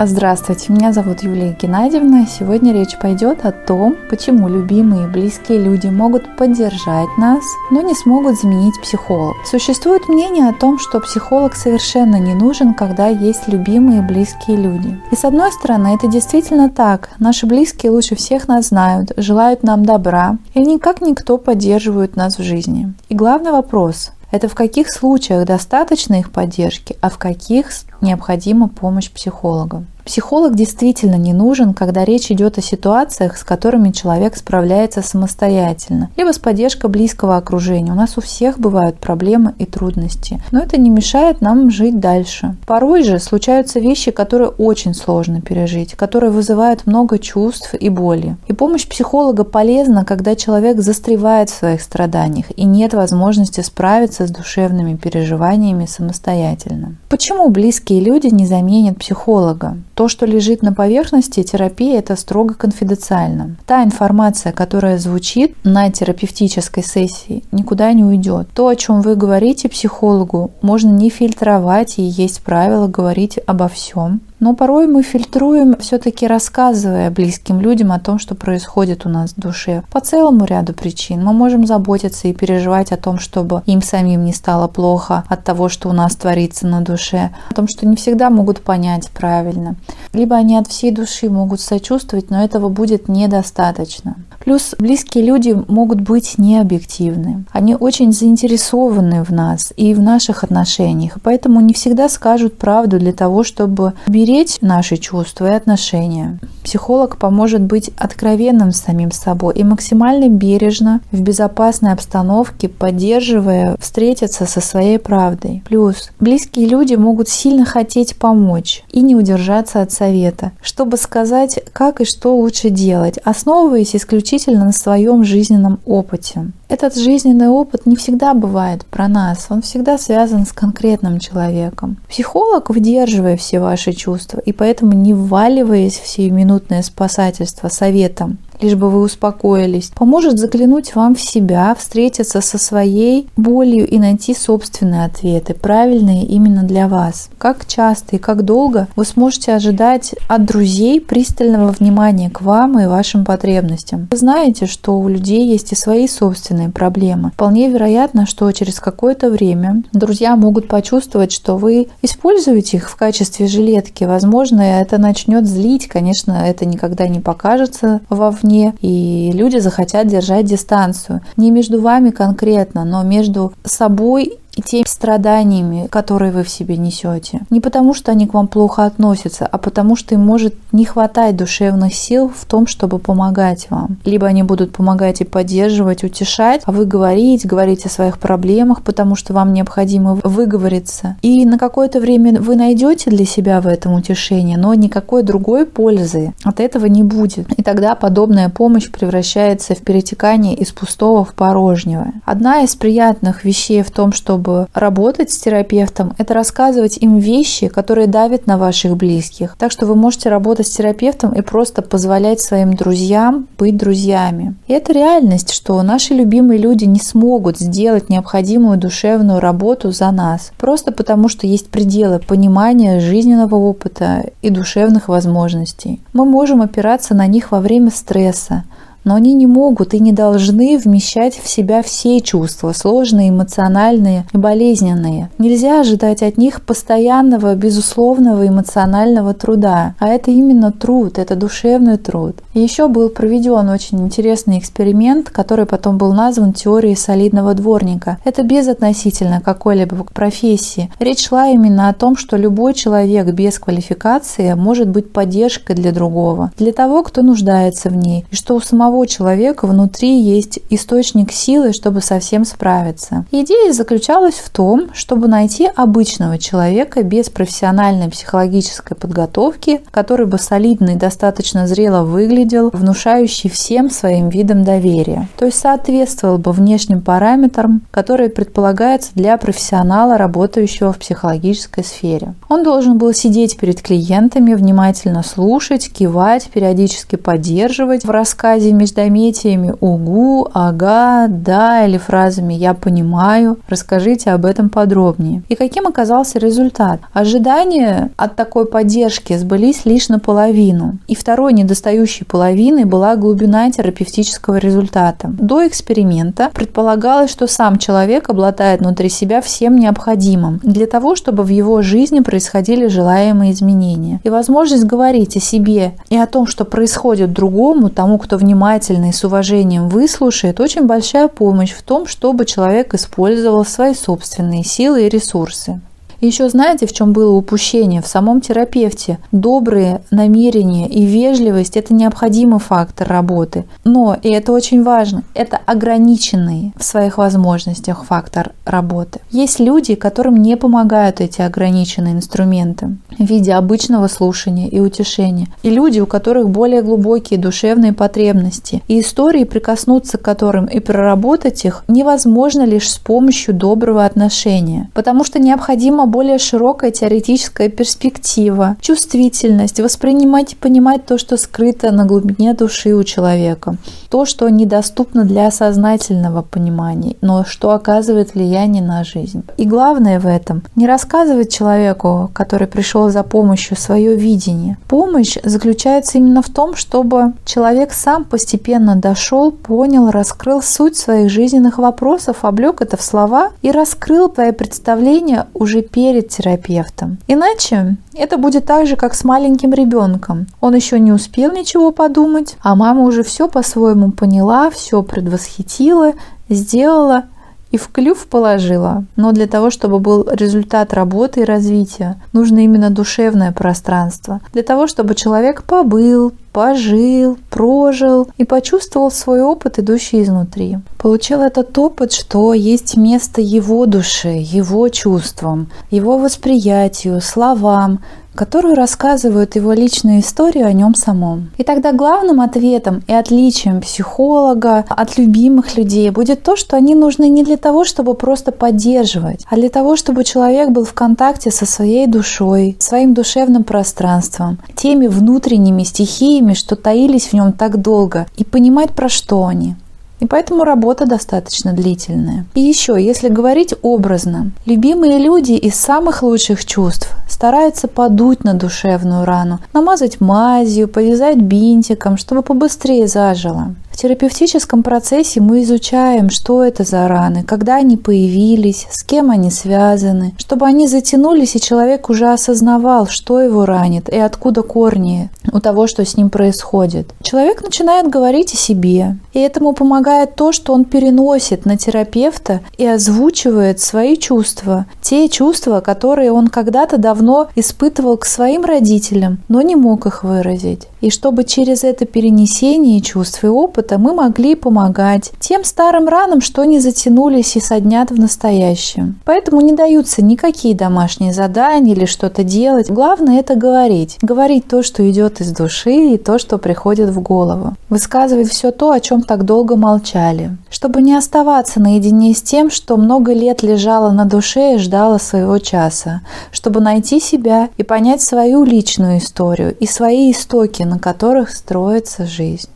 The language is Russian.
Здравствуйте, меня зовут Юлия Геннадьевна. Сегодня речь пойдет о том, почему любимые и близкие люди могут поддержать нас, но не смогут заменить психолог. Существует мнение о том, что психолог совершенно не нужен, когда есть любимые и близкие люди. И с одной стороны, это действительно так. Наши близкие лучше всех нас знают, желают нам добра, и никак никто поддерживает нас в жизни. И главный вопрос это в каких случаях достаточно их поддержки, а в каких необходима помощь психолога. Психолог действительно не нужен, когда речь идет о ситуациях, с которыми человек справляется самостоятельно, либо с поддержкой близкого окружения. У нас у всех бывают проблемы и трудности, но это не мешает нам жить дальше. Порой же случаются вещи, которые очень сложно пережить, которые вызывают много чувств и боли. И помощь психолога полезна, когда человек застревает в своих страданиях и нет возможности справиться с душевными переживаниями самостоятельно. Почему близкие люди не заменят психолога? То, что лежит на поверхности терапии, это строго конфиденциально. Та информация, которая звучит на терапевтической сессии, никуда не уйдет. То, о чем вы говорите психологу, можно не фильтровать, и есть правило говорить обо всем. Но порой мы фильтруем, все-таки рассказывая близким людям о том, что происходит у нас в душе. По целому ряду причин мы можем заботиться и переживать о том, чтобы им самим не стало плохо от того, что у нас творится на душе, о том, что не всегда могут понять правильно. Либо они от всей души могут сочувствовать, но этого будет недостаточно. Плюс близкие люди могут быть необъективны. Они очень заинтересованы в нас и в наших отношениях, поэтому не всегда скажут правду для того, чтобы беречь наши чувства и отношения. Психолог поможет быть откровенным с самим собой и максимально бережно, в безопасной обстановке, поддерживая, встретиться со своей правдой. Плюс близкие люди могут сильно хотеть помочь и не удержаться от совета, чтобы сказать, как и что лучше делать, основываясь исключительно исключительно на своем жизненном опыте. Этот жизненный опыт не всегда бывает про нас, он всегда связан с конкретным человеком. Психолог, выдерживая все ваши чувства и поэтому не вваливаясь в сиюминутное спасательство советом, лишь бы вы успокоились, поможет заглянуть вам в себя, встретиться со своей болью и найти собственные ответы, правильные именно для вас. Как часто и как долго вы сможете ожидать от друзей пристального внимания к вам и вашим потребностям. Вы знаете, что у людей есть и свои собственные проблемы. Вполне вероятно, что через какое-то время друзья могут почувствовать, что вы используете их в качестве жилетки. Возможно, это начнет злить. Конечно, это никогда не покажется вовне вовне, и люди захотят держать дистанцию. Не между вами конкретно, но между собой и теми страданиями, которые вы в себе несете. Не потому, что они к вам плохо относятся, а потому, что им может не хватать душевных сил в том, чтобы помогать вам. Либо они будут помогать и поддерживать, утешать, а вы говорить, говорить о своих проблемах, потому что вам необходимо выговориться. И на какое-то время вы найдете для себя в этом утешение, но никакой другой пользы от этого не будет. И тогда подобная помощь превращается в перетекание из пустого в порожнего. Одна из приятных вещей в том, чтобы чтобы работать с терапевтом, это рассказывать им вещи, которые давят на ваших близких. Так что вы можете работать с терапевтом и просто позволять своим друзьям быть друзьями. И это реальность, что наши любимые люди не смогут сделать необходимую душевную работу за нас, просто потому что есть пределы понимания жизненного опыта и душевных возможностей. Мы можем опираться на них во время стресса, но они не могут и не должны вмещать в себя все чувства, сложные, эмоциональные и болезненные. Нельзя ожидать от них постоянного, безусловного эмоционального труда, а это именно труд, это душевный труд. Еще был проведен очень интересный эксперимент, который потом был назван теорией солидного дворника. Это безотносительно какой-либо профессии. Речь шла именно о том, что любой человек без квалификации может быть поддержкой для другого, для того, кто нуждается в ней, и что у самого самого человека внутри есть источник силы, чтобы совсем справиться. Идея заключалась в том, чтобы найти обычного человека без профессиональной психологической подготовки, который бы солидно и достаточно зрело выглядел, внушающий всем своим видом доверия. То есть соответствовал бы внешним параметрам, которые предполагаются для профессионала, работающего в психологической сфере. Он должен был сидеть перед клиентами, внимательно слушать, кивать, периодически поддерживать в рассказе междометиями «угу», «ага», «да» или фразами «я понимаю». Расскажите об этом подробнее. И каким оказался результат? Ожидания от такой поддержки сбылись лишь наполовину. И второй недостающей половиной была глубина терапевтического результата. До эксперимента предполагалось, что сам человек обладает внутри себя всем необходимым для того, чтобы в его жизни происходили желаемые изменения. И возможность говорить о себе и о том, что происходит другому, тому, кто внимательно и с уважением выслушает, очень большая помощь в том, чтобы человек использовал свои собственные силы и ресурсы. Еще знаете, в чем было упущение? В самом терапевте. Добрые намерения и вежливость – это необходимый фактор работы. Но, и это очень важно, это ограниченный в своих возможностях фактор работы. Есть люди, которым не помогают эти ограниченные инструменты в виде обычного слушания и утешения. И люди, у которых более глубокие душевные потребности. И истории, прикоснуться к которым и проработать их невозможно лишь с помощью доброго отношения. Потому что необходимо более широкая теоретическая перспектива, чувствительность, воспринимать и понимать то, что скрыто на глубине души у человека, то, что недоступно для сознательного понимания, но что оказывает влияние на жизнь. И главное в этом – не рассказывать человеку, который пришел за помощью, свое видение. Помощь заключается именно в том, чтобы человек сам постепенно дошел, понял, раскрыл суть своих жизненных вопросов, облег это в слова и раскрыл твои представления уже перед терапевтом. Иначе это будет так же, как с маленьким ребенком. Он еще не успел ничего подумать, а мама уже все по-своему поняла, все предвосхитила, сделала и в клюв положила. Но для того, чтобы был результат работы и развития, нужно именно душевное пространство. Для того, чтобы человек побыл, пожил, прожил и почувствовал свой опыт, идущий изнутри. Получил этот опыт, что есть место его душе, его чувствам, его восприятию, словам, которые рассказывают его личную историю о нем самом. И тогда главным ответом и отличием психолога от любимых людей будет то, что они нужны не для того, чтобы просто поддерживать, а для того, чтобы человек был в контакте со своей душой, своим душевным пространством, теми внутренними стихиями, что таились в нем так долго, и понимать, про что они. И поэтому работа достаточно длительная. И еще, если говорить образно, любимые люди из самых лучших чувств стараются подуть на душевную рану, намазать мазью, повязать бинтиком, чтобы побыстрее зажило терапевтическом процессе мы изучаем, что это за раны, когда они появились, с кем они связаны, чтобы они затянулись, и человек уже осознавал, что его ранит и откуда корни у того, что с ним происходит. Человек начинает говорить о себе, и этому помогает то, что он переносит на терапевта и озвучивает свои чувства, те чувства, которые он когда-то давно испытывал к своим родителям, но не мог их выразить. И чтобы через это перенесение чувств и опыта мы могли помогать тем старым ранам, что не затянулись и соднят в настоящем. Поэтому не даются никакие домашние задания или что-то делать. Главное это говорить. Говорить то, что идет из души и то, что приходит в голову. Высказывать все то, о чем так долго молчали. Чтобы не оставаться наедине с тем, что много лет лежало на душе и ждало своего часа. Чтобы найти себя и понять свою личную историю и свои истоки, на которых строится жизнь.